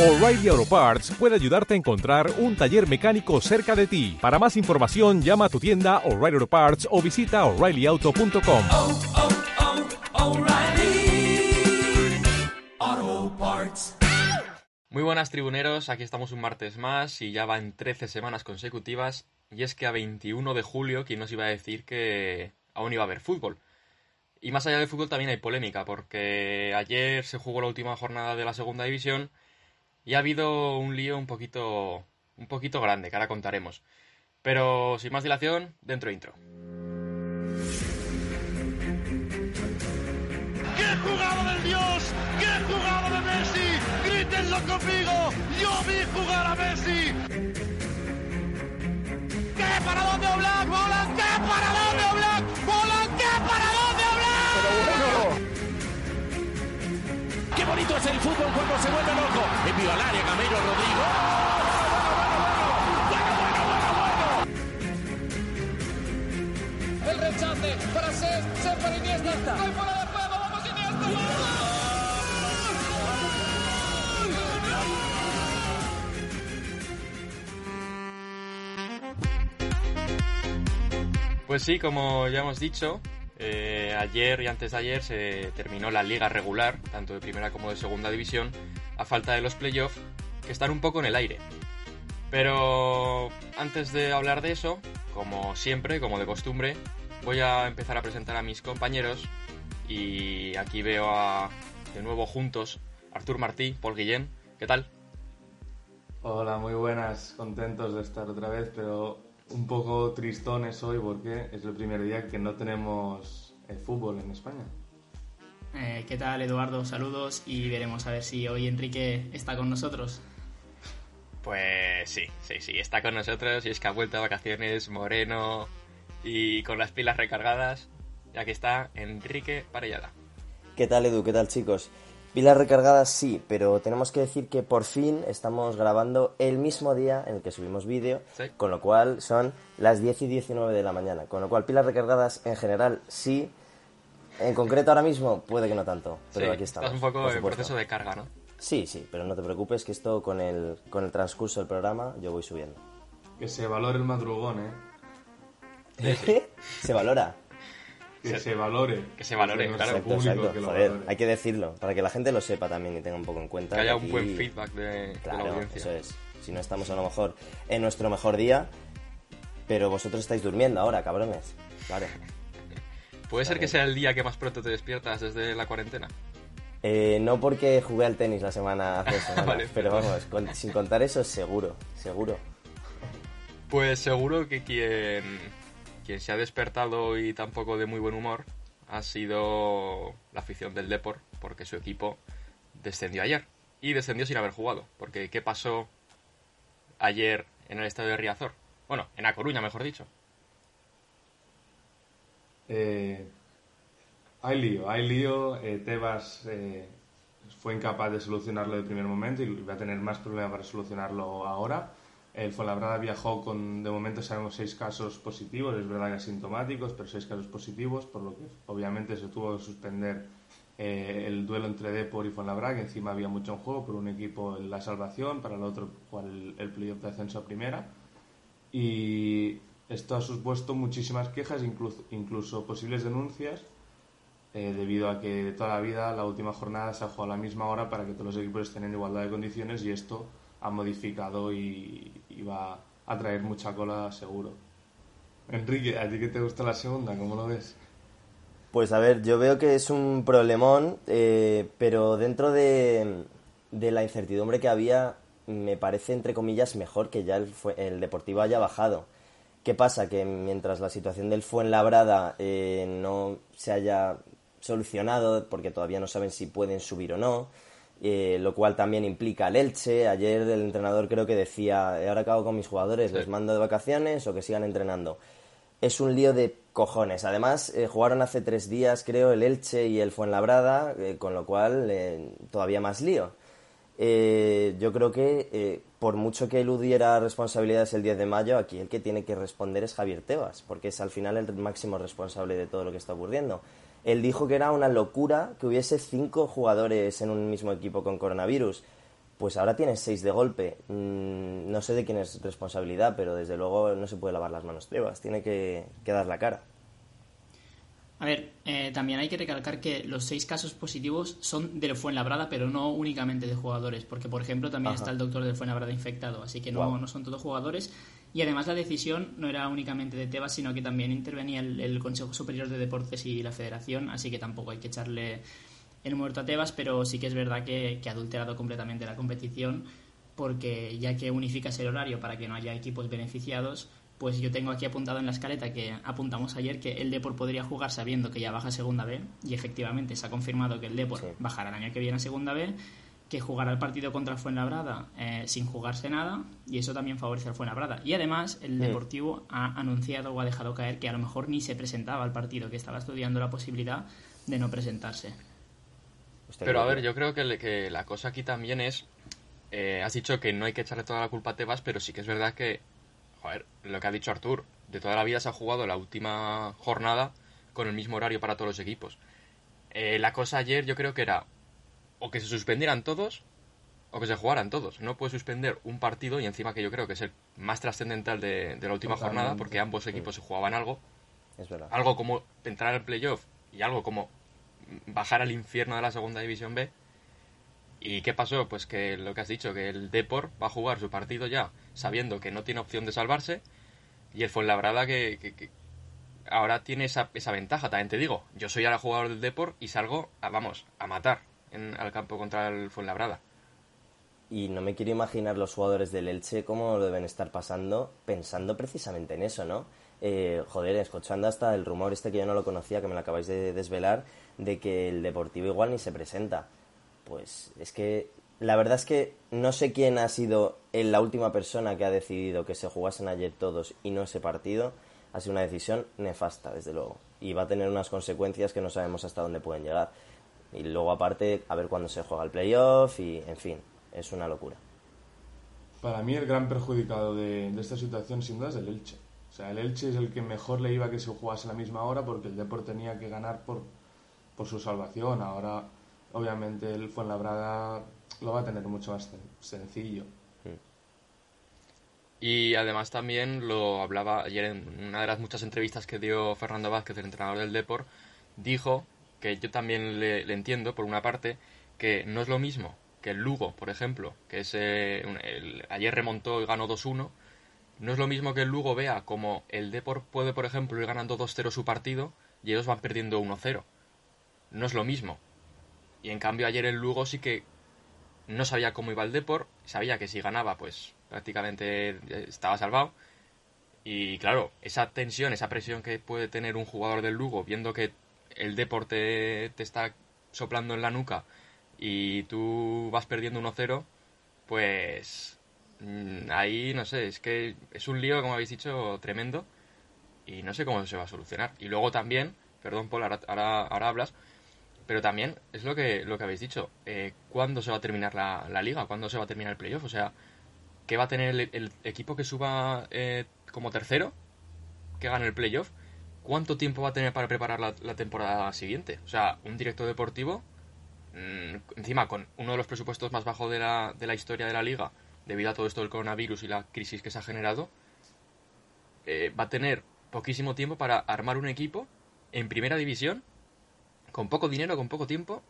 O'Reilly Auto Parts puede ayudarte a encontrar un taller mecánico cerca de ti. Para más información, llama a tu tienda O'Reilly Auto Parts o visita oreillyauto.com. oh, oh, O'Reilly Auto Parts. Muy buenas tribuneros, aquí estamos un martes más y ya va en 13 semanas consecutivas y es que a 21 de julio, ¿quién nos iba a decir que aún iba a haber fútbol? Y más allá del fútbol también hay polémica porque ayer se jugó la última jornada de la segunda división y ha habido un lío un poquito, un poquito grande que ahora contaremos. Pero sin más dilación, dentro intro. ¡Qué jugada del Dios! ¡Qué jugada de Messi! ¡Grítenlo conmigo! ¡Yo vi jugar a Messi! ¡Qué paradón de Oblak! ¡Qué paradón de Oblak! ¡Oblak! Bonito es el fútbol cuando se vuelve loco. Envío al área, Camilo Rodrigo. El rechace, francés, se para Iniesta. ¡Hay fuera de juego! ¡Vamos Iniesta! Pues sí, como ya hemos dicho, eh, ayer y antes de ayer se terminó la liga regular, tanto de primera como de segunda división, a falta de los playoffs, que están un poco en el aire. Pero antes de hablar de eso, como siempre, como de costumbre, voy a empezar a presentar a mis compañeros y aquí veo a, de nuevo juntos, Artur Martí, Paul Guillén, ¿qué tal? Hola, muy buenas, contentos de estar otra vez, pero un poco tristones hoy porque es el primer día que no tenemos eh, fútbol en España. Eh, ¿Qué tal, Eduardo? Saludos y veremos a ver si hoy Enrique está con nosotros. Pues sí, sí, sí, está con nosotros y es que ha vuelto a vacaciones moreno y con las pilas recargadas. Y aquí está Enrique Parellada. ¿Qué tal Edu? ¿Qué tal chicos? Pilas recargadas sí, pero tenemos que decir que por fin estamos grabando el mismo día en el que subimos vídeo, Sí. con lo cual son las 10 y 19 de la mañana. Con lo cual pilas recargadas en general sí, en concreto ahora mismo puede que no tanto, pero Sí, aquí estamos. Estás un poco en proceso de carga, ¿no? Sí, sí, pero no te preocupes que esto con el, con el transcurso del programa yo voy subiendo. Que se valore el madrugón, ¿eh? Se valora. Que Se- valore. que se valore, claro. Exacto, público exacto. que lo Joder, valore. hay que decirlo, para que la gente lo sepa también y tenga un poco en cuenta. Que haya un aquí- buen feedback de, de la Claro, audiencia. eso es. Si no estamos a lo mejor en nuestro mejor día, pero vosotros estáis durmiendo ahora, cabrones. Vale. ¿Puede ser que sea el día que más pronto te despiertas desde la cuarentena? Eh, no porque jugué al tenis la semana hace dos semanas, Vale, pero vamos, con- sin contar eso, seguro, seguro. Pues seguro que quien, quien se ha despertado y tampoco de muy buen humor ha sido la afición del Depor, porque su equipo descendió ayer. Y descendió sin haber jugado, porque ¿qué pasó ayer en el estadio de Riazor? Bueno, en A Coruña, mejor dicho. Eh, hay lío, hay lío. eh, Tebas eh, fue incapaz de solucionarlo de primer momento y va a tener más problemas para solucionarlo ahora. El Fuenlabrada viajó con, de momento sabemos, seis casos positivos, es verdad que asintomáticos, pero seis casos positivos, por lo que obviamente se tuvo que suspender eh, el duelo entre Depor y Fuenlabrada, que encima había mucho en juego, por un equipo la salvación, para el otro el, el playoff de ascenso a primera. Y esto ha supuesto muchísimas quejas, incluso, incluso posibles denuncias, eh, debido a que toda la vida la última jornada se ha jugado a la misma hora para que todos los equipos estén en igualdad de condiciones y esto ha modificado y, va a traer mucha cola seguro. Enrique, ¿a ti que te gusta la segunda? ¿Cómo lo ves? Pues a ver, yo veo que es un problemón, eh, pero dentro de, de la incertidumbre que había, me parece, entre comillas, mejor que ya el, el Deportivo haya bajado. ¿Qué pasa? Que mientras la situación del Fuenlabrada eh, no se haya solucionado, porque todavía no saben si pueden subir o no, eh, lo cual también implica al Elche. Ayer el entrenador creo que decía, "Eh, ahora acabo con mis jugadores, Sí. les mando de vacaciones o que sigan entrenando. Es un lío de cojones. Además, eh, jugaron hace tres días, creo, el Elche y el Fuenlabrada, eh, con lo cual todavía más lío. Eh, yo creo que por mucho que eludiera responsabilidades el 10 de mayo, aquí el que tiene que responder es Javier Tebas, porque es al final el máximo responsable de todo lo que está ocurriendo. Él dijo que era una locura que hubiese cinco jugadores en un mismo equipo con coronavirus. pues ahora tienes seis de golpe. Mm, no sé de quién es responsabilidad, pero desde luego no se puede lavar las manos Tebas, tiene que, que dar la cara. A ver, eh, también hay que recalcar que los seis casos positivos son del Fuenlabrada, pero no únicamente de jugadores, porque por ejemplo también Ajá. está el doctor del Fuenlabrada infectado, así que no, Guau. no son todos jugadores. Y además la decisión no era únicamente de Tebas, sino que también intervenía el, el Consejo Superior de Deportes y la Federación, así que tampoco hay que echarle el muerto a Tebas, pero sí que es verdad que, que ha adulterado completamente la competición, porque ya que unificas el horario para que no haya equipos beneficiados, pues yo tengo aquí apuntado en la escaleta que apuntamos ayer que el Depor podría jugar sabiendo que ya baja a Segunda B y efectivamente se ha confirmado que el Depor Sí. bajará el año que viene a Segunda B, que jugará el partido contra el Fuenlabrada eh, sin jugarse nada y eso también favorece al Fuenlabrada. Y además el Mm. Deportivo ha anunciado o ha dejado caer que a lo mejor ni se presentaba al partido, que estaba estudiando la posibilidad de no presentarse. Pero a ver, yo creo que, le- que la cosa aquí también es. eh, has dicho que no hay que echarle toda la culpa a Tebas, pero sí que es verdad que. Joder, lo que ha dicho Artur. De toda la vida se ha jugado la última jornada con el mismo horario para todos los equipos. Eh, la cosa ayer yo creo que era. O que se suspendieran todos. O que se jugaran todos. No puedes suspender un partido y encima que yo creo que es el más trascendental de, de la última Totalmente. jornada porque ambos equipos se jugaban algo Es verdad. algo como entrar al playoff y algo como bajar al infierno de la segunda división B. ¿Y qué pasó? Pues que lo que has dicho, que el Depor va a jugar su partido ya sabiendo que no tiene opción de salvarse y el Fuenlabrada que, que- que ahora tiene esa, esa ventaja, también te digo. Yo soy ahora jugador del Depor y salgo, a, vamos, a matar en, al campo contra el Fuenlabrada. Y no me quiero imaginar los jugadores del Elche cómo lo deben estar pasando pensando precisamente en eso, ¿no? Eh, joder, escuchando hasta el rumor este que yo no lo conocía, que me lo acabáis de desvelar, de que el Deportivo igual ni se presenta. Pues es que la verdad es que no sé quién ha sido la última persona que ha decidido que se jugasen ayer todos y no ese partido. Ha sido una decisión nefasta, desde luego. Y va a tener unas consecuencias que no sabemos hasta dónde pueden llegar. Y luego aparte, a ver cuándo se juega el playoff y, en fin, es una locura. Para mí el gran perjudicado de, de esta situación sin duda es el Elche. O sea, el Elche es el que mejor le iba que se jugase a la misma hora porque el Depor tenía que ganar por, por su salvación. Ahora, obviamente, el Fuenlabrada lo va a tener mucho más sen- sencillo. Y además también lo hablaba ayer en una de las muchas entrevistas que dio Fernando Vázquez, el entrenador del Depor, dijo que yo también le, entiendo, por una parte, que no es lo mismo que el Lugo, por ejemplo, que es, eh, ayer remontó y ganó 2-1, no es lo mismo que el Lugo vea como el Depor puede, por ejemplo, ir ganando 2-0 su partido y ellos van perdiendo 1-0. No es lo mismo. Y en cambio ayer el Lugo sí que no sabía cómo iba el Depor, sabía que si ganaba, pues prácticamente eh, estaba salvado. Y claro, esa tensión, esa presión que puede tener un jugador del Lugo viendo que el Depor te, está soplando en la nuca y tú vas perdiendo 1-0, pues mm, ahí no sé, es que es un lío, como habéis dicho, tremendo y no sé cómo se va a solucionar. Y luego también, perdón Paul, ahora, ahora, ahora hablas, pero también es lo que, lo que habéis dicho. Eh, ¿Cuándo se va a terminar la, la liga? ¿Cuándo se va a terminar el playoff? O sea, ¿qué va a tener el, el equipo que suba eh, como tercero? Que gane el playoff. ¿Cuánto tiempo va a tener para preparar la, la temporada siguiente? O sea, un director deportivo, mm, encima con uno de los presupuestos más bajos de la, de la historia de la liga, debido a todo esto del coronavirus y la crisis que se ha generado, eh, va a tener poquísimo tiempo para armar un equipo en primera división con poco dinero, con poco tiempo,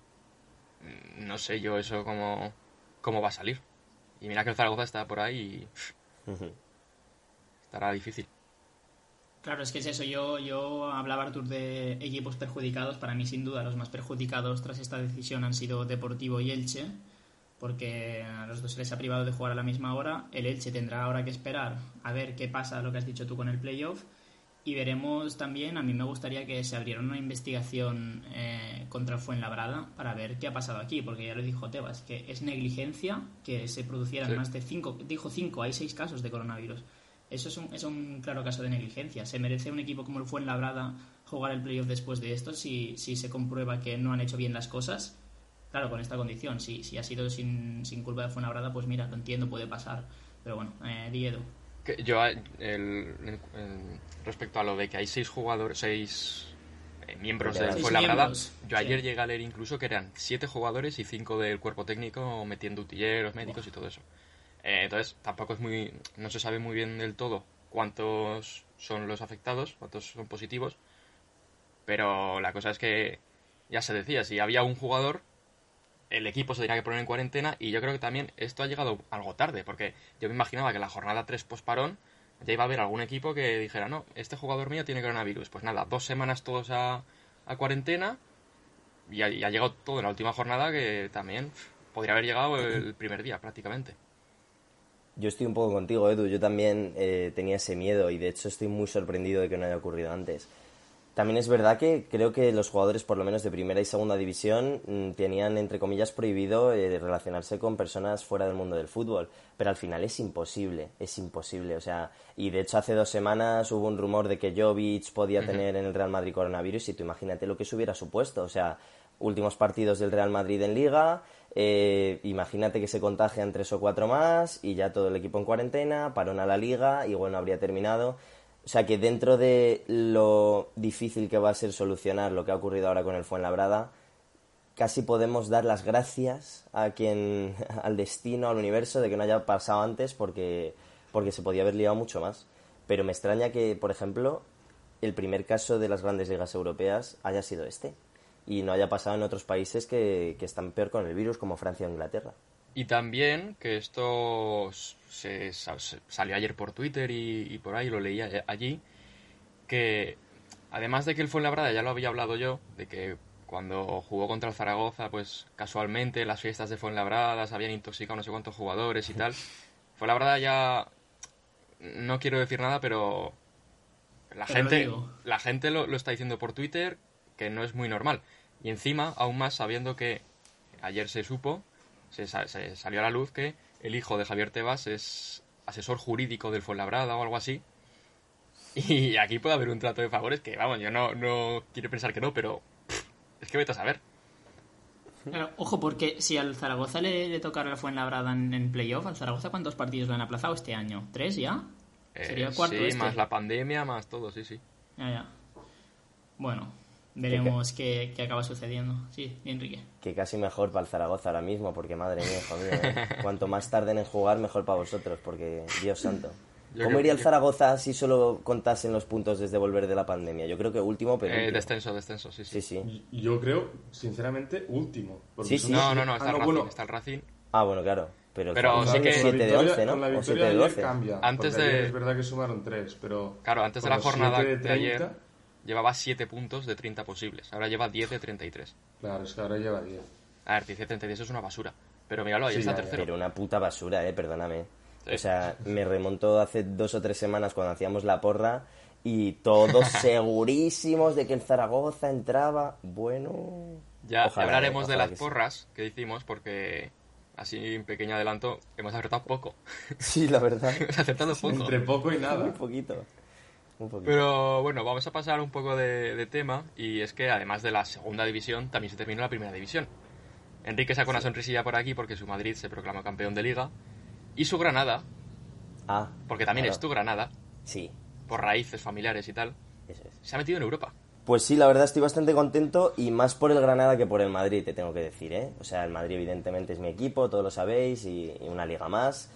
mm, no sé yo eso cómo, cómo va a salir. Y mira que el Zaragoza está por ahí y estará difícil. Claro, es que es eso. Yo, yo hablaba, Artur, de equipos perjudicados. Para mí, sin duda, los más perjudicados tras esta decisión han sido Deportivo y Elche, porque a los dos se les ha privado de jugar a la misma hora. El Elche tendrá ahora que esperar a ver qué pasa, lo que has dicho tú con el playoff. Y veremos también, a mí me gustaría que se abriera una investigación eh, contra Fuenlabrada para ver qué ha pasado aquí, porque ya lo dijo Tebas, que es negligencia que se producieran Sí. más de cinco, dijo cinco, hay seis casos de coronavirus. Eso es un, es un claro caso de negligencia. ¿Se merece un equipo como el Fuenlabrada jugar el playoff después de esto si, si se comprueba que no han hecho bien las cosas? Claro, con esta condición. Si, si ha sido sin, sin culpa de Fuenlabrada, pues mira, lo entiendo, puede pasar. Pero bueno, eh, di Edu. Que yo, el- el- el- respecto a lo de que hay seis jugadores, seis eh, miembros Seis Fuenlabrada. Yo ayer sí. llegué a leer incluso que eran siete jugadores y cinco del cuerpo técnico metiendo utilleros, médicos y todo eso. Eh, entonces, tampoco es muy. No se sabe muy bien del todo cuántos son los afectados, cuántos son positivos. Pero la cosa es que, ya se decía, si había un jugador, el equipo se tenía que poner en cuarentena. Y yo creo que también esto ha llegado algo tarde, porque yo me imaginaba que la jornada 3 posparón ya iba a haber algún equipo que dijera, no, este jugador mío tiene coronavirus. Pues nada, dos semanas todos a, a cuarentena. Y ha, y ha llegado todo en la última jornada que también podría haber llegado el primer día prácticamente. Yo estoy un poco contigo, Edu. Yo también eh, tenía ese miedo y de hecho estoy muy sorprendido de que no haya ocurrido antes. También es verdad que creo que los jugadores, por lo menos de primera y segunda división, mm, tenían, entre comillas, prohibido eh, relacionarse con personas fuera del mundo del fútbol. Pero al final es imposible, es imposible. O sea, y de hecho hace dos semanas hubo un rumor de que Jovic podía tener en el Real Madrid coronavirus y tú imagínate lo que eso hubiera supuesto. O sea, últimos partidos del Real Madrid en Liga, eh, imagínate que se contagian tres o cuatro más y ya todo el equipo en cuarentena, parón a la Liga y bueno, habría terminado. O sea que dentro de lo difícil que va a ser solucionar lo que ha ocurrido ahora con el Fuenlabrada, casi podemos dar las gracias a quien, al destino, al universo, de que no haya pasado antes porque, porque se podía haber liado mucho más. Pero me extraña que, por ejemplo, el primer caso de las grandes ligas europeas haya sido este y no haya pasado en otros países que, que están peor con el virus, como Francia o Inglaterra. Y también que esto se, sa- se- salió ayer por Twitter y, y por ahí lo leía a- allí, que además de que el Fuenlabrada ya lo había hablado yo, de que cuando jugó contra el Zaragoza, pues casualmente las fiestas de Fuenlabrada se habían intoxicado no sé cuántos jugadores y tal. Fuenlabrada ya no quiero decir nada, pero la Pero lo gente digo. la gente lo, lo está diciendo por Twitter que no es muy normal. Y encima, aún más sabiendo que ayer se supo, se, sa- se salió a la luz que el hijo de Javier Tebas es asesor jurídico del Fuenlabrada o algo así. Y aquí puede haber un trato de favores que, vamos, yo no, no quiero pensar que no, pero pff, es que vete a saber. Claro, ojo, porque si al Zaragoza le, le tocara el Fuenlabrada en, en playoff, ¿al Zaragoza cuántos partidos le han aplazado este año? ¿Tres ya? Eh, Sería el cuarto sí, este. más la pandemia, más todo, sí, sí. Ya, ya. Bueno, veremos qué, qué acaba sucediendo. Sí, Enrique. Que casi mejor para el Zaragoza ahora mismo, porque madre mía, hijo mío, ¿eh? cuanto más tarden en jugar, mejor para vosotros, porque Dios santo. Yo ¿Cómo iría el Zaragoza si solo contasen los puntos desde volver de la pandemia? Yo creo que último, pero. Eh, descenso, descenso, sí, sí. Sí, sí. Yo creo, sinceramente, último. Sí, sí. No, no, no, está Ah, el Racing, bueno, está el Racing. Ah, bueno, claro. Pero, Pero sí que- es con la 7 de victoria- 11, ¿no? Con la O victoria 7 de de ayer 12. cambia. Antes de- Es verdad que sumaron tres, pero. Claro, antes de la jornada siete de ayer 30, llevaba 7 puntos de 30 posibles. Ahora lleva 10 de 33. Claro, es que ahora lleva 10. A ver, 10 de 33 es una basura. Pero míralo, ahí Sí, está ya, tercero. Pero una puta basura, eh, perdóname. Sí. O sea, me remonto hace dos o tres semanas cuando hacíamos la porra y todos segurísimos de que el Zaragoza entraba. Bueno. Ya Ojalá, hablaremos eh, de ojalá las que sí. porras que hicimos porque así en pequeño adelanto hemos acertado poco. Sí, la verdad. hemos acertado poco. Entre poco y Muy nada. poquito. Un poquito. Pero bueno, vamos a pasar un poco de, de tema y es que además de la segunda división también se terminó la primera división. Enrique sacó una sonrisilla por aquí porque su Madrid se proclamó campeón de liga y su Granada, Ah. porque también claro. es tu Granada, Sí, por raíces familiares y tal, eso es. se ha metido en Europa. Pues sí, la verdad estoy bastante contento y más por el Granada que por el Madrid, te tengo que decir, ¿eh? O sea, el Madrid evidentemente es mi equipo, todos lo sabéis, y, y una liga más.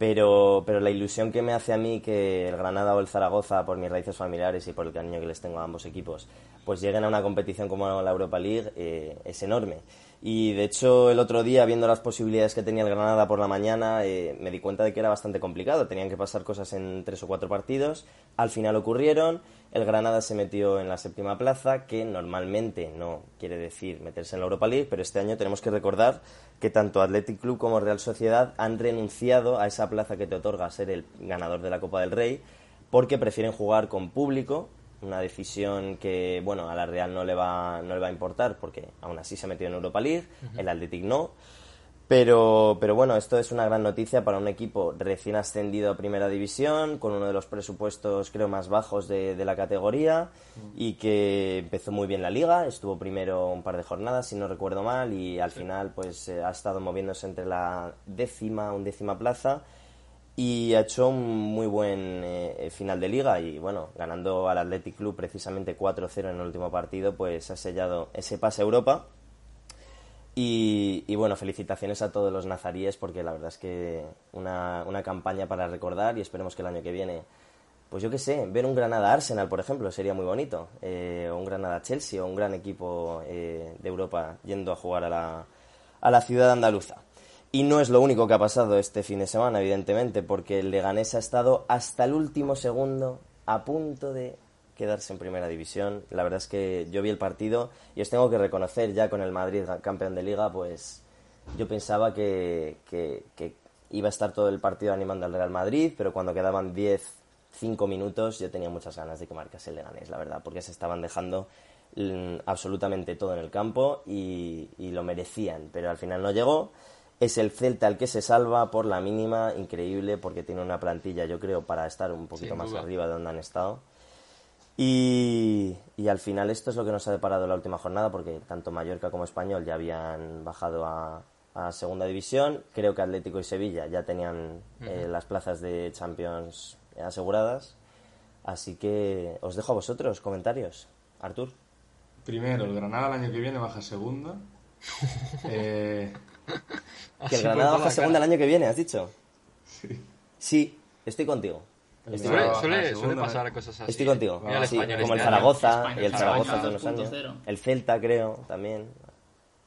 Pero, pero la ilusión que me hace a mí que el Granada o el Zaragoza, por mis raíces familiares y por el cariño que les tengo a ambos equipos, pues lleguen a una competición como la Europa League eh, es enorme. Y de hecho, el otro día, viendo las posibilidades que tenía el Granada por la mañana, eh, me di cuenta de que era bastante complicado. Tenían que pasar cosas en tres o cuatro partidos. Al final ocurrieron. El Granada se metió en la séptima plaza, que normalmente no quiere decir meterse en la Europa League, pero este año tenemos que recordar que tanto Athletic Club como Real Sociedad han renunciado a esa plaza que te otorga ser el ganador de la Copa del Rey, porque prefieren jugar con público, una decisión que, bueno, a la Real no le va, no le va a importar, porque aún así se ha metido en Europa League, el Athletic no. Pero, pero bueno, esto es una gran noticia para un equipo recién ascendido a Primera División, con uno de los presupuestos creo más bajos de, de la categoría y que empezó muy bien la liga, estuvo primero un par de jornadas, si no recuerdo mal, y al final pues eh, ha estado moviéndose entre la décima, undécima plaza y ha hecho un muy buen eh, final de liga y bueno, ganando al Athletic Club precisamente 4-0 en el último partido, pues ha sellado ese pase a Europa. Y, bueno, felicitaciones a todos los nazaríes porque la verdad es que una, una campaña para recordar y esperemos que el año que viene, pues yo qué sé, ver un Granada-Arsenal, por ejemplo, sería muy bonito. Eh, o un Granada-Chelsea o un gran equipo eh, de Europa yendo a jugar a la, a la ciudad andaluza. Y no es lo único que ha pasado este fin de semana, evidentemente, porque el Leganés ha estado hasta el último segundo a punto de quedarse en primera división. La verdad es que yo vi el partido y os tengo que reconocer ya con el Madrid campeón de liga, pues yo pensaba que, iba a estar todo el partido animando al Real Madrid, pero cuando quedaban 10, 5 minutos yo tenía muchas ganas de que marcase el Leganés, la verdad, porque se estaban dejando mm, absolutamente todo en el campo y lo merecían, pero al final no llegó es el Celta el que se salva por la mínima, increíble, porque tiene una plantilla, yo creo, para estar un poquito Sin más duda. arriba de donde han estado. Y, y al final esto es lo que nos ha deparado la última jornada, porque tanto Mallorca como Español ya habían bajado a, a segunda división. Creo que Atlético y Sevilla ya tenían eh, las plazas de Champions aseguradas. Así que os dejo a vosotros comentarios. Artur. Primero, el Granada el año que viene baja a segunda. Eh, Que el Granada baja segunda el año que viene, ¿has dicho? sí. Sí, estoy contigo. Estoy, Suele, a suele, segunda, suele eh. pasar cosas así. estoy contigo. Mira el Sí, español como el este. Zaragoza España- y el Zaragoza hace unos Zaragoza años. 2.0. El Celta, creo, también.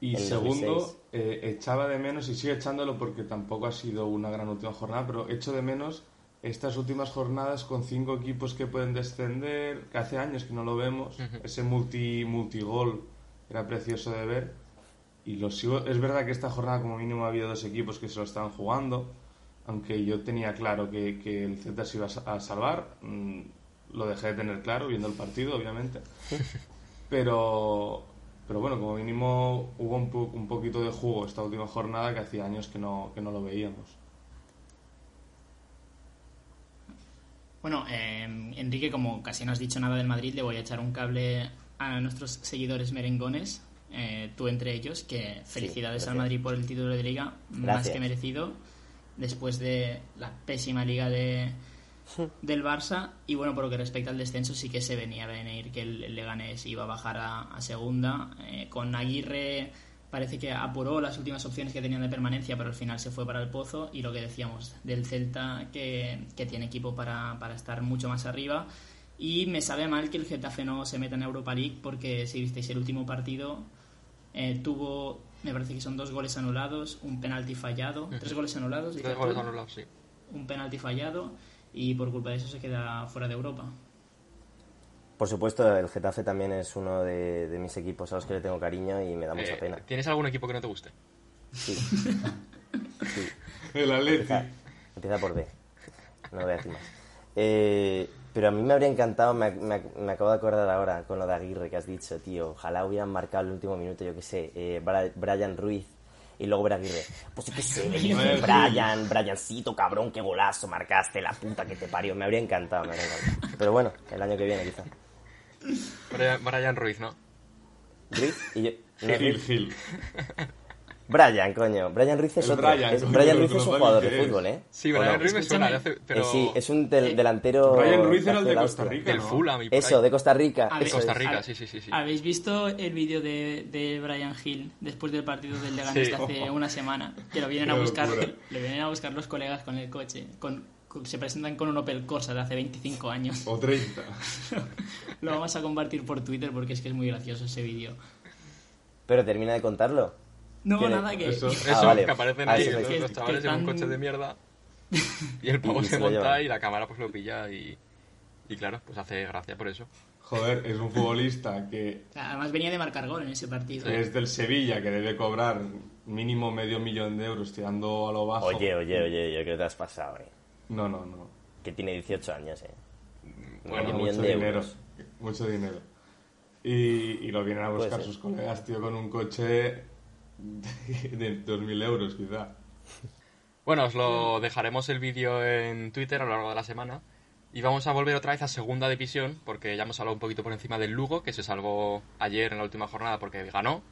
Y segundo, 2006. eh, echaba de menos, y sigue echándolo porque tampoco ha sido una gran última jornada, pero echo de menos estas últimas jornadas con cinco equipos que pueden descender, que hace años que no lo vemos, ese multi multigol era precioso de ver. Y lo sigo, es verdad que esta jornada como mínimo ha habido dos equipos que se lo estaban jugando, aunque yo tenía claro que, que el Celta se iba a sa- a salvar, mm, lo dejé de tener claro viendo el partido, obviamente. Pero, pero bueno, como mínimo hubo un, po- un poquito de jugo esta última jornada que hacía años que no, que no lo veíamos. Bueno, eh, Enrique, como casi no has dicho nada del Madrid, le voy a echar un cable a nuestros seguidores merengones, eh, tú entre ellos, que felicidades al. Madrid por el título de liga, más que merecido, después de la pésima liga de, del Barça. Y bueno, por lo que respecta al descenso, sí que se venía a venir que el, el Leganés iba a bajar a, a segunda. Eh, con Aguirre parece que apuró las últimas opciones que tenían de permanencia, pero al final se fue para el pozo. Y lo que decíamos del Celta, que, que tiene equipo para, para estar mucho más arriba. Y me sabe mal que el Getafe no se meta en Europa League, porque si visteis el último partido, eh, tuvo, me parece que son dos goles anulados, un penalti fallado, tres goles anulados, Tres goles anulados, sí. un penalti fallado y por culpa de eso se queda fuera de Europa. Por supuesto, el Getafe también es uno de, de mis equipos a los que le tengo cariño y me da mucha Eh, pena. ¿Tienes algún equipo que no te guste? Sí, El Atleti. empieza, empieza por B. No voy a decir más. Eh, pero a mí me habría encantado, me, me- me acabo de acordar ahora con lo de Aguirre que has dicho, tío. Ojalá hubieran marcado el último minuto, yo qué sé, eh, Brian Ruiz y luego ver a Aguirre. Pues yo qué sé, Brian Brian, Briancito, cabrón, qué golazo marcaste, la puta que te parió. Me habría encantado, me habría encantado. Pero bueno, el año que viene quizá. Brian, Brian Ruiz, ¿no? Ruiz y yo. no, Gil. Gil. Brian, coño. Brian Ruiz es El otro. Brian, es- coño, Brian Ruiz es un jugador de fútbol, ¿eh? Sí, ¿O Brian no? Ruiz me suena, de Eh, sí, es un del- delantero. Brian Ruiz era el de Costa. Rica, del ¿no? Fulham y Eso, de Costa Rica. Eso Costa. Rica, sí, sí, sí. ¿Habéis visto el vídeo de, de Brian Hill después del partido del Leganés Sí. de hace una semana? Que lo vienen a buscar, locura. vienen a buscar los colegas con el coche. Con, con- se presentan con un Opel Corsa de hace 25 años. O 30. Lo vamos a compartir por Twitter porque es que es muy gracioso ese vídeo. Pero termina de contarlo. No, ¿Qué le- nada que... Eso. Eso, Ah, vale. que aparecen Ah, ahí los, los chavales en un coche de mierda y el pavo Y se monta y la cámara pues lo pilla y, y claro, pues hace gracia por eso. Joder, es un futbolista que Además venía de marcar gol en ese partido. es del Sevilla, que debe cobrar mínimo medio millón de euros tirando a lo bajo. Oye, oye, oye, yo creo que te has pasado, eh. No, no, no. Que tiene 18 años, eh. Bueno, Medio mucho de dinero. euros. Mucho dinero. Y, y lo vienen a Puede buscar sus colegas, tío, con un coche de 2.000 euros, quizá. Bueno, os lo dejaremos el vídeo en Twitter a lo largo de la semana. Y vamos a volver otra vez a segunda división, porque ya hemos hablado un poquito por encima del Lugo, que se salvó ayer en la última jornada porque ganó.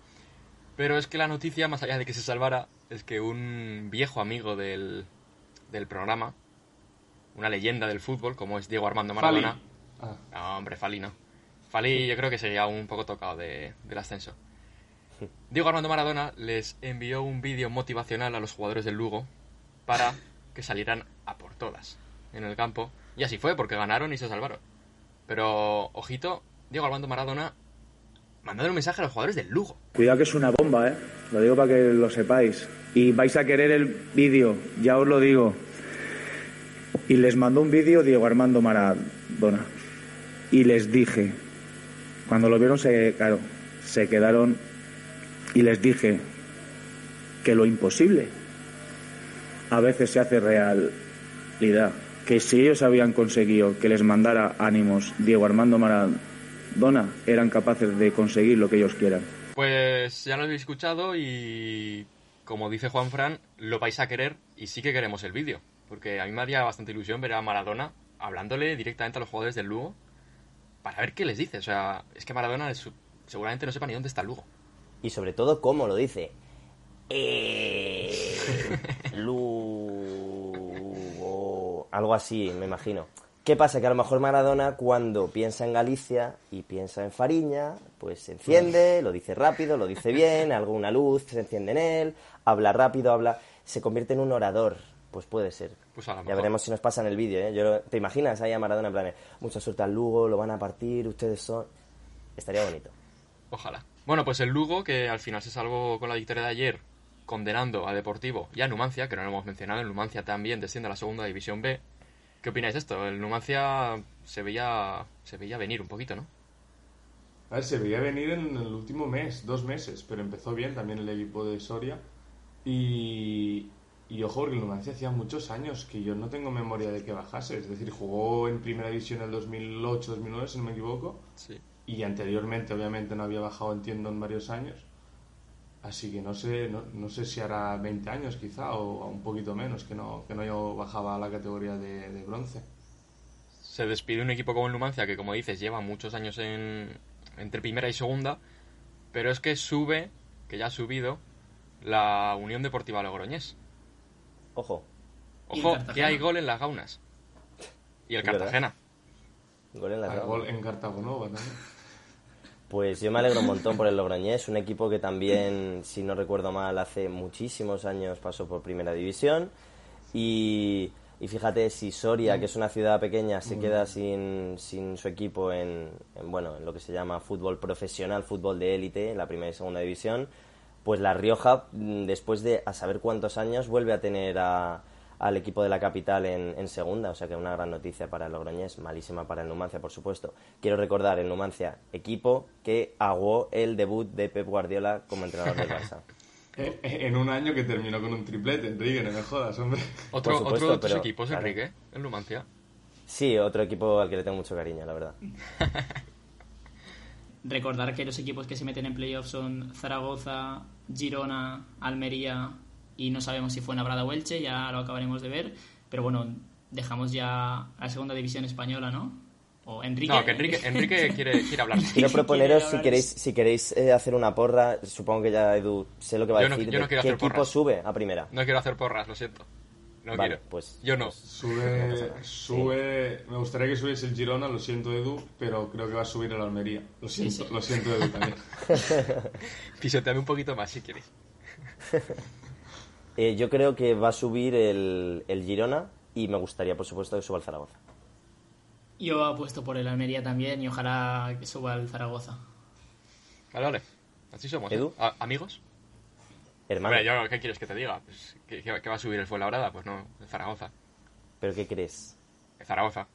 Pero es que la noticia, más allá de que se salvara, es que un viejo amigo del, del programa, una leyenda del fútbol como es Diego Armando Maradona. Ah, No, hombre, Fali no. Fali yo creo que sería un poco tocado de- del ascenso. Diego Armando Maradona les envió un vídeo motivacional a los jugadores del Lugo para que salieran a por todas en el campo. Y así fue, porque ganaron y se salvaron. Pero, ojito, Diego Armando Maradona mandando un mensaje a los jugadores del Lugo. Cuidado que es una bomba, ¿eh? Lo digo para que lo sepáis. Y vais a querer el vídeo, ya os lo digo. Y les mandó un vídeo Diego Armando Maradona. Y les dije, cuando lo vieron, se, claro, se quedaron. Y les dije que lo imposible a veces se hace realidad. Que si ellos habían conseguido que les mandara ánimos Diego Armando Maradona, eran capaces de conseguir lo que ellos quieran. Pues ya lo habéis escuchado y como dice Juan Fran, lo vais a querer y sí que queremos el vídeo. Porque a mí me haría bastante ilusión ver a Maradona hablándole directamente a los jugadores del Lugo para ver qué les dice. O sea, es que Maradona seguramente no sepa ni dónde está el Lugo. Y sobre todo, ¿cómo lo dice? Eh, Lugo. Algo así, me imagino. ¿Qué pasa? Que a lo mejor Maradona, cuando piensa en Galicia y piensa en Fariña, pues se enciende, lo dice rápido, lo dice bien, alguna luz se enciende en él, habla rápido, habla. Se convierte en un orador. Pues puede ser. Pues a lo Ya mejor. veremos si nos pasa en el vídeo, ¿eh? Yo ¿Te imaginas ahí a Maradona en plan, mucha suerte al Lugo, lo van a partir, ustedes son... Estaría bonito. Ojalá. Bueno, pues el Lugo, que al final se salvó con la victoria de ayer, condenando a Deportivo y a Numancia, que no lo hemos mencionado, el Numancia también desciende a la segunda división B. ¿Qué opináis de esto? El Numancia se veía, se veía venir un poquito, ¿no? A ver, se veía venir en el último mes, dos meses, pero empezó bien también el equipo de Soria. Y, y ojo, porque el Numancia hacía muchos años que yo no tengo memoria de que bajase. Es decir, jugó en primera división en el 2008-2009, si no me equivoco. Sí. Y anteriormente, obviamente, no había bajado, entiendo, en varios años. Así que no sé, no, no sé si hará 20 años quizá, o un poquito menos, que no, que no yo bajaba a la categoría de, de bronce. Se despide un equipo como el Numancia, que como dices, lleva muchos años en, entre primera y segunda, pero es que sube, que ya ha subido, la Unión Deportiva Logroñés. Ojo, Ojo, que hay gol en las gaunas. Y el verdad. Cartagena. gol en la gol en Cartagonova también. Pues yo me alegro un montón por el Logroñés, un equipo que también, si no recuerdo mal, hace muchísimos años pasó por Primera División. Y, y fíjate, si Soria, que es una ciudad pequeña, se queda sin, sin su equipo en, en, bueno, en lo que se llama fútbol profesional, fútbol de élite, en la Primera y Segunda División, pues La Rioja, mm, después de a saber cuántos años, vuelve a tener a- al equipo de la capital en, en segunda, o sea que una gran noticia para el Logroñés, malísima para el Numancia, por supuesto. Quiero recordar, el Numancia, equipo que aguó el debut de Pep Guardiola como entrenador del Barça. Eh, eh, en un año que terminó con un triplete, Enrique, no me jodas, hombre. Otro, supuesto, otro de tus pero, equipos, claro. Enrique, el Numancia. Sí, otro equipo al que le tengo mucho cariño, la verdad. Recordar que los equipos que se meten en playoffs son Zaragoza, Girona, Almería y no sabemos si fue Navrada o Elche, ya lo acabaremos de ver. Pero bueno, dejamos ya a la segunda división española, ¿no? O Enrique. No, que Enrique, Enrique quiere, quiere hablar. Quiero proponeros, si queréis, si queréis eh, hacer una porra, supongo que ya Edu sé lo que va a Yo no- decir, yo no quiero qué hacer equipo porras. sube a primera. No quiero hacer porras, lo siento. No Vale, quiero. pues- Yo no. Sube, sube, me gustaría que subiese el Girona, lo siento Edu, pero creo que va a subir el Almería. Lo siento, sí. lo siento Edu también. Pisoteame un poquito más si quieres. Eh, yo creo que va a subir el, el Girona y me gustaría, por supuesto, que suba el Zaragoza. Yo apuesto por el Almería también y ojalá que suba el Zaragoza. Vale, vale. Así somos. ¿eh? Edu. ¿Amigos? Hermano, Hombre, yo, ¿qué quieres que te diga? Pues, ¿que, que- que va a subir el Fuenlabrada? Pues no, el Zaragoza. ¿pero qué crees? El Zaragoza.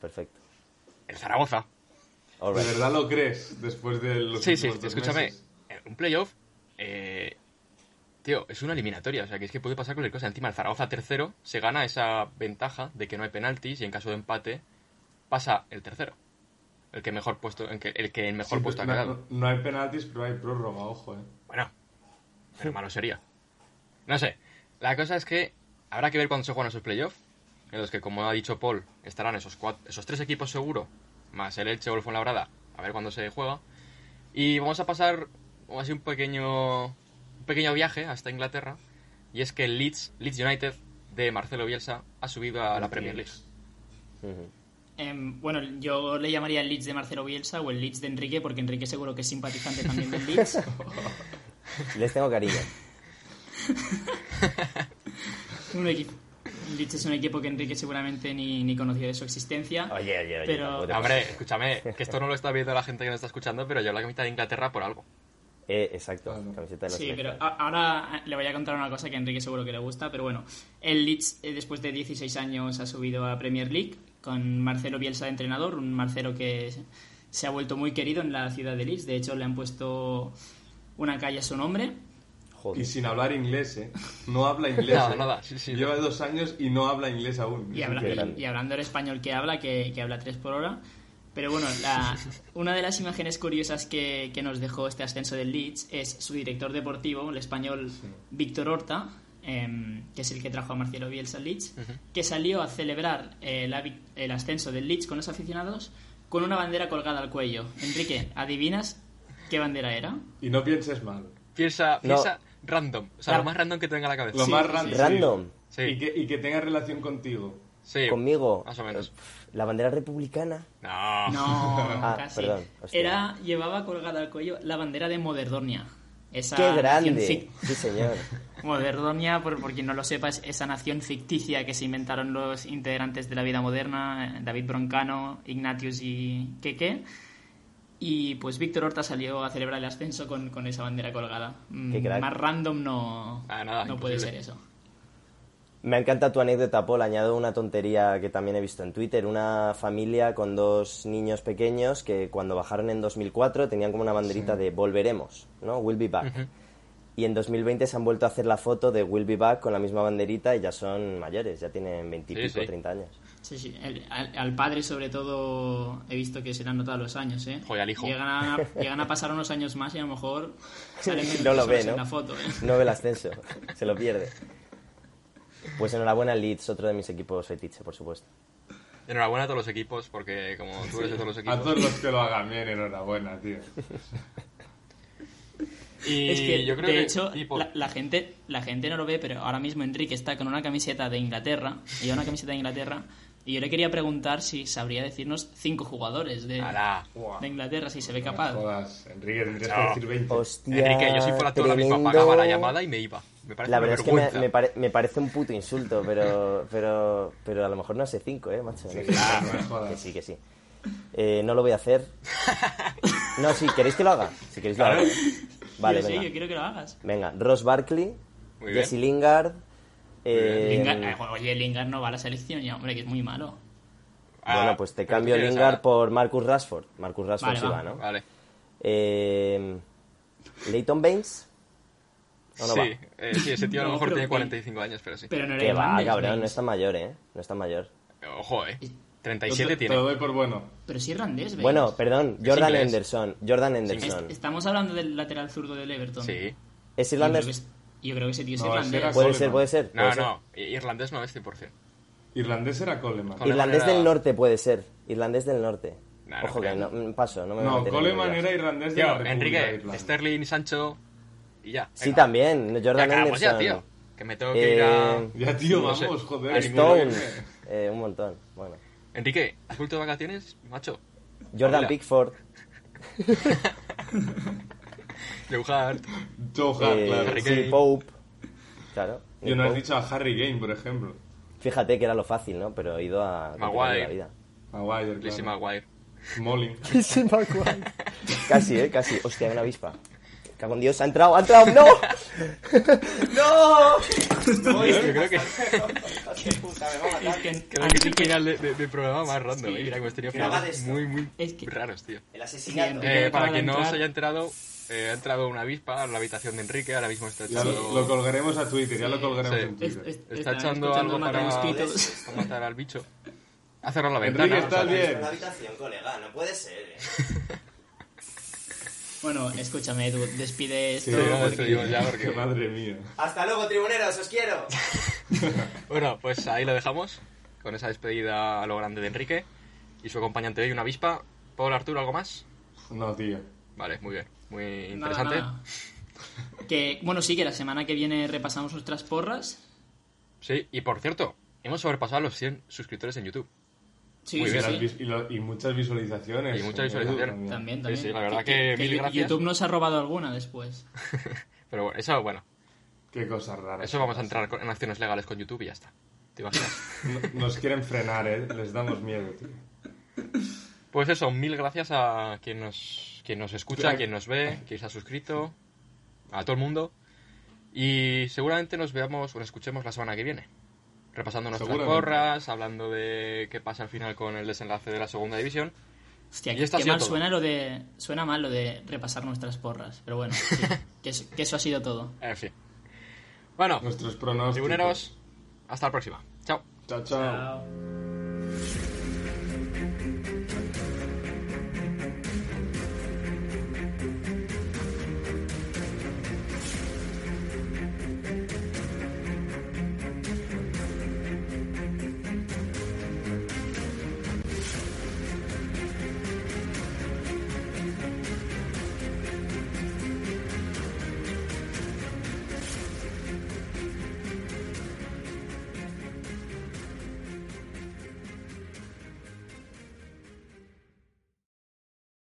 Perfecto. El Zaragoza. ¿De verdad lo crees después de los Sí, sí, escúchame. meses? eh, Un playoff, eh, tío, es una eliminatoria. O sea, que es que puede pasar cualquier cosa. Encima, el Zaragoza tercero se gana esa ventaja de que no hay penaltis y en caso de empate pasa el tercero. El que mejor puesto, el que, el que en mejor Sí, puesto ha quedado. no, no hay penaltis, pero hay prórroga, ojo, eh. Bueno, pero malo sería. No sé. La cosa es que habrá que ver cuándo se juegan esos playoffs. En los que, como ha dicho Paul, estarán esos, cuatro, esos tres equipos seguro, más el Elche o el Fuenlabrada. A ver cuándo se juega. Y vamos a pasar vamos a hacer un pequeño, pequeño viaje hasta Inglaterra. Y es que el Leeds, Leeds United de Marcelo Bielsa ha subido a la Premier League. Em, bueno, yo le llamaría el Leeds de Marcelo Bielsa o el Leeds de Enrique, porque Enrique seguro que es simpatizante también del Leeds. Les tengo cariño. un equipo. Leeds es un equipo que Enrique seguramente ni, ni conocía de su existencia. Oye, oye, oye. Pero- Hombre, escúchame, que esto no lo está viendo la gente que nos está escuchando, pero yo la camiseta de Inglaterra por algo. Eh, exacto, camiseta de los Sí, pero ahora le voy a contar una cosa que a Enrique seguro que le gusta, pero bueno, el Leeds eh, después de 16 años ha subido a Premier League con Marcelo Bielsa de entrenador, un Marcelo que se ha vuelto muy querido en la ciudad de Leeds, de hecho le han puesto una calle a su nombre. Y sin hablar inglés, ¿eh? No habla inglés. ¿eh? nada, sí, sí. Lleva dos años y no habla inglés aún. Y, habla- Qué y- grande. y hablando el español que habla, que, que habla tres por hora. Pero bueno, la- una de las imágenes curiosas que, que nos dejó este ascenso del Leeds es su director deportivo, el español Víctor Horta, em, que es el que trajo a Marcelo Bielsa al Leeds, que salió a celebrar eh, la el ascenso del Leeds con los aficionados con una bandera colgada al cuello. Enrique, ¿adivinas qué bandera era? Y no pienses mal. Piensa, No. piensa random. O sea, lo más random que te venga a la cabeza. Lo Sí, más sí, ran- sí. Random. Sí. Y, que, y que tenga relación contigo. Sí, Conmigo. Más o menos. La bandera republicana. No. No, Ah, casi. perdón, hostia. Era, llevaba colgada al cuello la bandera de Moderdonia. Esa ¡Qué nación grande! fic- Sí, señor. Moderdonia, por, por quien no lo sepa, es esa nación ficticia que se inventaron los integrantes de la vida moderna, eh, David Broncano, Ignatius y Keke. Y pues Víctor Horta salió a celebrar el ascenso con, con esa bandera colgada. Mm, Qué crack. Más random no, Ah, nada, no puede ser eso. Me encanta tu anécdota, Paul. Añado una tontería que también he visto en Twitter. Una familia con dos niños pequeños que cuando bajaron en 2004 tenían como una banderita de volveremos, ¿no? We'll be back. Y en 2020 se han vuelto a hacer la foto de We'll be back con la misma banderita y ya son mayores, ya tienen 20 y Sí, pico, sí. 30 años. Sí, sí. El- al, al padre, sobre todo, he visto que se le han notado los años, ¿eh? Joder, al hijo. Llegan a, llegan a pasar unos años más y a lo mejor salen menos No lo ve, ¿no? en la foto, ¿eh? No ve el ascenso, se lo pierde. Pues enhorabuena Leeds, otro de mis equipos fetiche, por supuesto. Enhorabuena a todos los equipos, porque como tú eres de todos los A equipos. todos los que lo hagan bien, enhorabuena, tío. Y Es que, yo creo de que. hecho, la, la gente, la gente no lo ve, pero ahora mismo Enrique está con una camiseta de Inglaterra, y una camiseta de Inglaterra, y yo le quería preguntar si sabría decirnos cinco jugadores de, Inglaterra, si se ve No capaz. jodas, Enrique, tendrías No. que decir 20. Hostia, Enrique, yo si fuera tú ahora mismo apagaba la llamada y me iba. Me parece La verdad es que me, vergüenza. me pare- me parece un puto insulto, pero, pero, pero a lo mejor no sé cinco, ¿eh, macho? No sé. Ah, no que sí, que sí. Eh, no lo voy a hacer. No, si queréis que lo haga. Si queréis lo hago. Vale, yo sí, venga. yo quiero que lo hagas. Venga, Ross Barkley, Muy bien. Jesse Lingard. eh, Lingard, eh, oye, Lingard no va a la selección ya, hombre, que es muy malo. Ah, bueno, pues te cambio Lingard por Marcus Rashford. Marcus Rashford Vale, sí va. va, ¿no? Vale. Eh, Leighton Baines. ¿O no sí, va? eh, sí, ese tío a lo No, mejor tiene que- 45 años, pero sí. Pero no era Que va, cabrón, no está mayor, ¿eh? No está mayor. Ojo, eh. Te, 37 te tiene. lo doy por bueno. Pero sí irlandés, Baines. Bueno, perdón, Jordan. Henderson. Jordan Es- Henderson. estamos hablando del lateral zurdo del Everton. Sí. ¿Es Yo creo, que irlandés? yo creo que ese tío es No, irlandés. Puede ser, puede ser. No, puede ser. no. Irlandés no es 100%. Irlandés era Coleman. Coleman Irlandés era- del norte puede ser. Irlandés del norte. Nah, no Ojo que no, mm, paso, no me voy a No, Coleman era irlandés de la República Enrique. Sterling, Sancho y ya. Sí, Venga. también. Jordan Ya Henderson. ya, tío. Que me tengo que ir a... Eh, Ya, tío, No sé. vamos, joder. A Stones. Eh, un montón. Bueno. Enrique, ¿has vuelto de vacaciones, macho? Jordan Hola. Pickford. Joe Hart. Joe Hart, eh, claro. Harry sí, Kane. Pope. Claro. Yo no has Pope. dicho a Harry Kane, por ejemplo. Fíjate que era lo fácil, ¿no? Pero he ido a... Maguire. la vida. Maguire, Lizzie claro. Maguire. Smalling. Casi, ¿eh? Casi. Hostia, una avispa. Cago en Dios, ha entrado, ha entrado. ¡No! ¡No! Yo creo que, Es que creo que es el final de, de- del programa más random. eh. Mira, que hemos tenido finales esto. muy, muy Es que- raros, tío. El asesinato. Enrique. Eh, para quien no entrar. se haya enterado, eh, ha entrado una avispa en la habitación de Enrique. Ahora mismo está Ya echando, lo, lo colgaremos a Twitter, ya lo colgaremos Sí. en Twitter. es- está echando algo para, matar al bicho. Ha cerrado la Enrique, ventana. ¿estás bien? la habitación, colega, no puede ser. ¿eh? Bueno, escúchame, Edu, despide esto. Sí, ya porque- despedimos ya, porque- Que madre mía. Hasta luego, tribuneros, os quiero. Bueno, pues ahí lo dejamos. Con esa despedida a lo grande de Enrique. Y su acompañante hoy, una avispa. Pablo Arturo, ¿algo más? No, tío. Vale, muy bien. Muy Nada, interesante. nada. Que, bueno, sí, que la semana que viene repasamos nuestras porras. Sí, y por cierto, hemos sobrepasado los 100 suscriptores en YouTube. Sí, Muy sí, bien. Sí. Y, lo- y muchas visualizaciones. Y muchas visualizaciones. También, también. sí, la verdad Que- que mil Yu- gracias. YouTube nos ha robado alguna después. Pero bueno, eso, bueno, Qué cosas raras. eso vamos a entrar en acciones legales con YouTube y ya está. ¿Te imaginas? No- Nos quieren frenar, ¿eh? Les damos miedo, tío. Pues eso, mil gracias a quien nos, quien nos escucha, a quien nos ve, quien se ha suscrito, a todo el mundo. Y seguramente nos veamos o nos escuchemos la semana que viene. Repasando nuestras porras, hablando de qué pasa al final con el desenlace de la segunda división. Hostia, Y qué, mal todo. suena lo de. Suena mal lo de repasar nuestras porras. Pero bueno, sí, que, eso, que eso ha sido todo. En fin. Bueno, Nuestros pronósticos. tribuneros, hasta la próxima. Chao. Chao, chao. Chao.